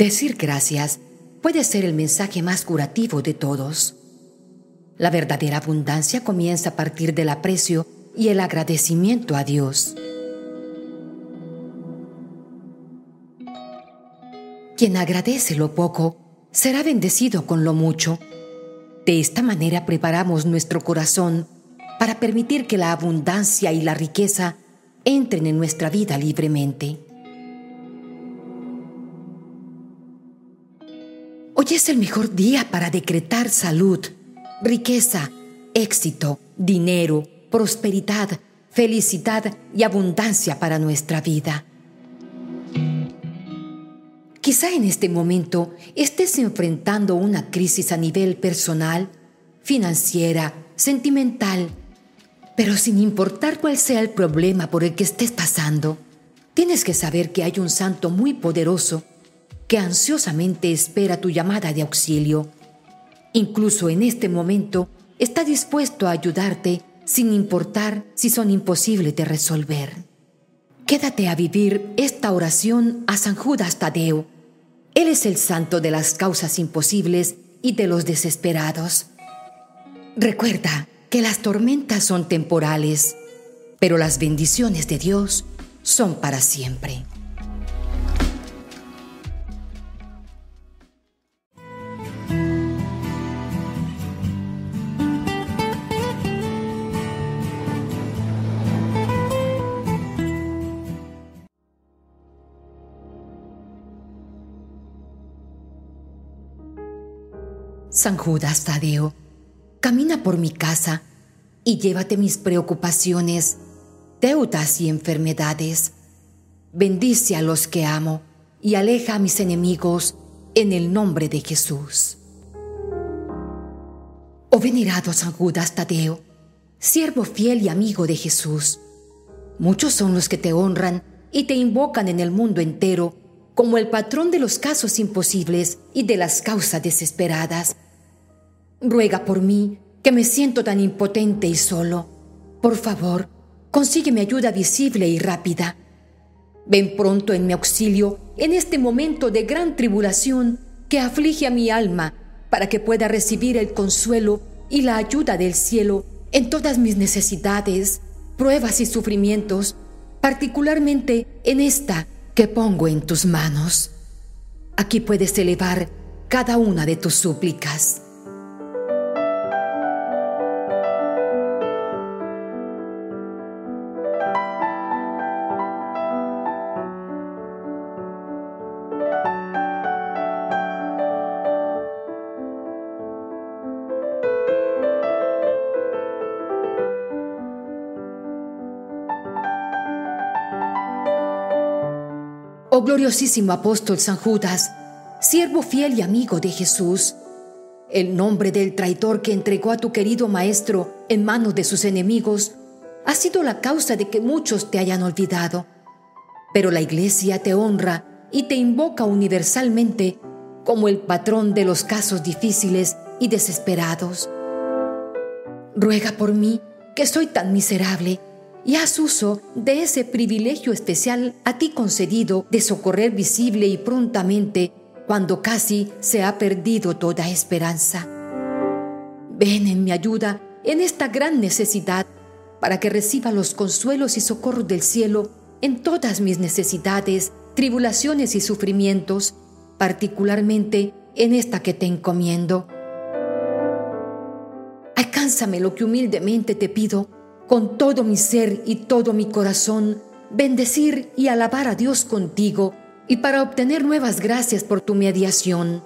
Decir gracias puede ser el mensaje más curativo de todos. La verdadera abundancia comienza a partir del aprecio y el agradecimiento a Dios. Quien agradece lo poco será bendecido con lo mucho. De esta manera preparamos nuestro corazón para permitir que la abundancia y la riqueza entren en nuestra vida libremente. Hoy es el mejor día para decretar salud, riqueza, éxito, dinero, prosperidad, felicidad y abundancia para nuestra vida. Quizá en este momento estés enfrentando una crisis a nivel personal, financiera, sentimental, pero sin importar cuál sea el problema por el que estés pasando, tienes que saber que hay un santo muy poderoso que ansiosamente espera tu llamada de auxilio. Incluso en este momento está dispuesto a ayudarte sin importar si son imposibles de resolver. Quédate a vivir esta oración a San Judas Tadeo. Él es el santo de las causas imposibles y de los desesperados. Recuerda que las tormentas son temporales, pero las bendiciones de Dios son para siempre. San Judas Tadeo, camina por mi casa y llévate mis preocupaciones, deudas y enfermedades. Bendice a los que amo y aleja a mis enemigos en el nombre de Jesús. Oh venerado San Judas Tadeo, siervo fiel y amigo de Jesús, muchos son los que te honran y te invocan en el mundo entero como el patrón de los casos imposibles y de las causas desesperadas. Ruega por mí, que me siento tan impotente y solo. Por favor, consígueme ayuda visible y rápida. Ven pronto en mi auxilio en este momento de gran tribulación que aflige a mi alma, para que pueda recibir el consuelo y la ayuda del cielo en todas mis necesidades, pruebas y sufrimientos, particularmente en esta que pongo en tus manos. Aquí puedes elevar cada una de tus súplicas. Oh gloriosísimo apóstol San Judas, siervo fiel y amigo de Jesús, el nombre del traidor que entregó a tu querido Maestro en manos de sus enemigos ha sido la causa de que muchos te hayan olvidado. Pero la Iglesia te honra y te invoca universalmente como el patrón de los casos difíciles y desesperados. Ruega por mí, que soy tan miserable, y haz uso de ese privilegio especial a ti concedido de socorrer visible y prontamente cuando casi se ha perdido toda esperanza. Ven en mi ayuda en esta gran necesidad para que reciba los consuelos y socorros del cielo en todas mis necesidades, tribulaciones y sufrimientos, particularmente en esta que te encomiendo. Alcánzame lo que humildemente te pido con todo mi ser y todo mi corazón, bendecir y alabar a Dios contigo y para obtener nuevas gracias por tu mediación.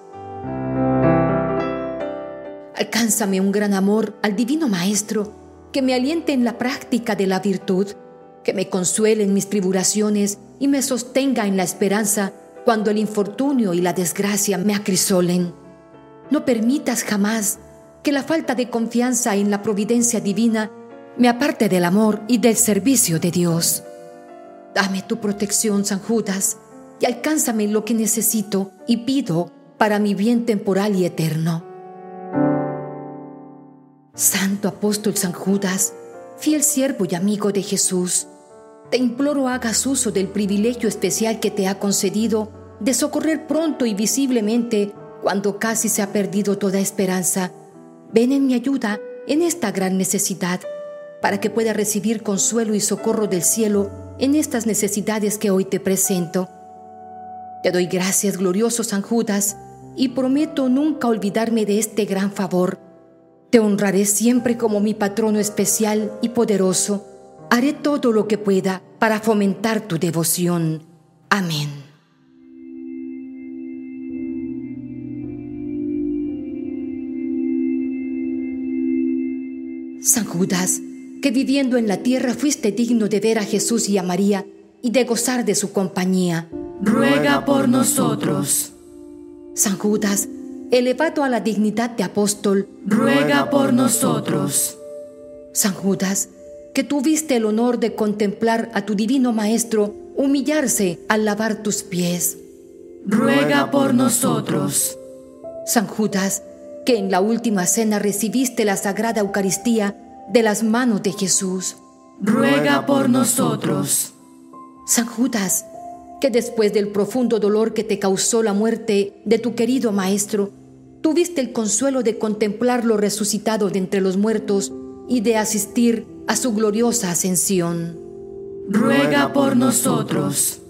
Alcánzame un gran amor al Divino Maestro que me aliente en la práctica de la virtud, que me consuele en mis tribulaciones y me sostenga en la esperanza cuando el infortunio y la desgracia me acrisolen. No permitas jamás que la falta de confianza en la providencia divina me aparte del amor y del servicio de Dios. Dame tu protección, San Judas, y alcánzame lo que necesito y pido para mi bien temporal y eterno. Santo apóstol San Judas, fiel siervo y amigo de Jesús, te imploro hagas uso del privilegio especial que te ha concedido de socorrer pronto y visiblemente cuando casi se ha perdido toda esperanza. Ven en mi ayuda en esta gran necesidad, para que pueda recibir consuelo y socorro del cielo en estas necesidades que hoy te presento. Te doy gracias, glorioso San Judas, y prometo nunca olvidarme de este gran favor. Te honraré siempre como mi patrono especial y poderoso. Haré todo lo que pueda para fomentar tu devoción. Amén. San Judas, que viviendo en la tierra fuiste digno de ver a Jesús y a María y de gozar de su compañía. Ruega por nosotros. San Judas, elevado a la dignidad de apóstol, ruega por nosotros. San Judas, que tuviste el honor de contemplar a tu divino Maestro humillarse al lavar tus pies. Ruega por nosotros. San Judas, que en la última cena recibiste la sagrada Eucaristía de las manos de Jesús. Ruega por nosotros. San Judas, que después del profundo dolor que te causó la muerte de tu querido Maestro, tuviste el consuelo de contemplarlo resucitado de entre los muertos y de asistir a su gloriosa ascensión. Ruega por nosotros.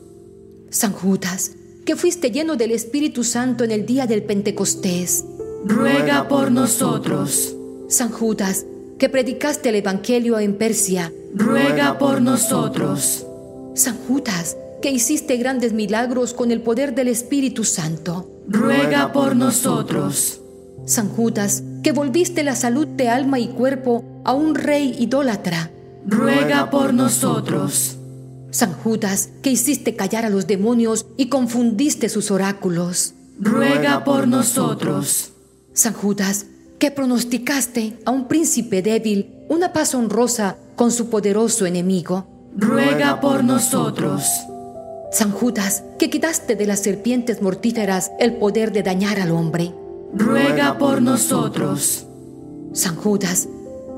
San Judas, que fuiste lleno del Espíritu Santo en el día del Pentecostés. Ruega por nosotros. San Judas, que predicaste el Evangelio en Persia. Ruega por nosotros. San Judas, que hiciste grandes milagros con el poder del Espíritu Santo. Ruega por nosotros. San Judas, que volviste la salud de alma y cuerpo a un rey idólatra. Ruega por nosotros. San Judas, que hiciste callar a los demonios y confundiste sus oráculos. Ruega por nosotros. San Judas, que pronosticaste a un príncipe débil una paz honrosa con su poderoso enemigo. Ruega por nosotros. San Judas, que quitaste de las serpientes mortíferas el poder de dañar al hombre. Ruega por nosotros. San Judas,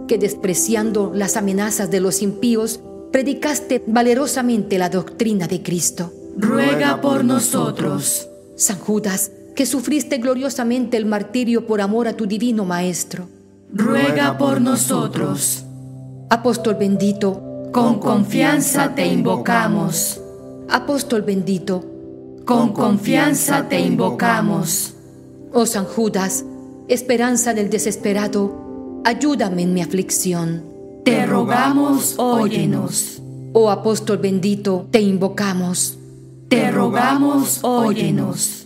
que despreciando las amenazas de los impíos, predicaste valerosamente la doctrina de Cristo. Ruega por nosotros. San Judas, que sufriste gloriosamente el martirio por amor a tu divino Maestro. Ruega por nosotros. Apóstol bendito, con confianza te invocamos. Apóstol bendito, con confianza te invocamos. Oh San Judas, esperanza del desesperado, ayúdame en mi aflicción. Te rogamos, óyenos. Oh apóstol bendito, te invocamos. Te rogamos, óyenos.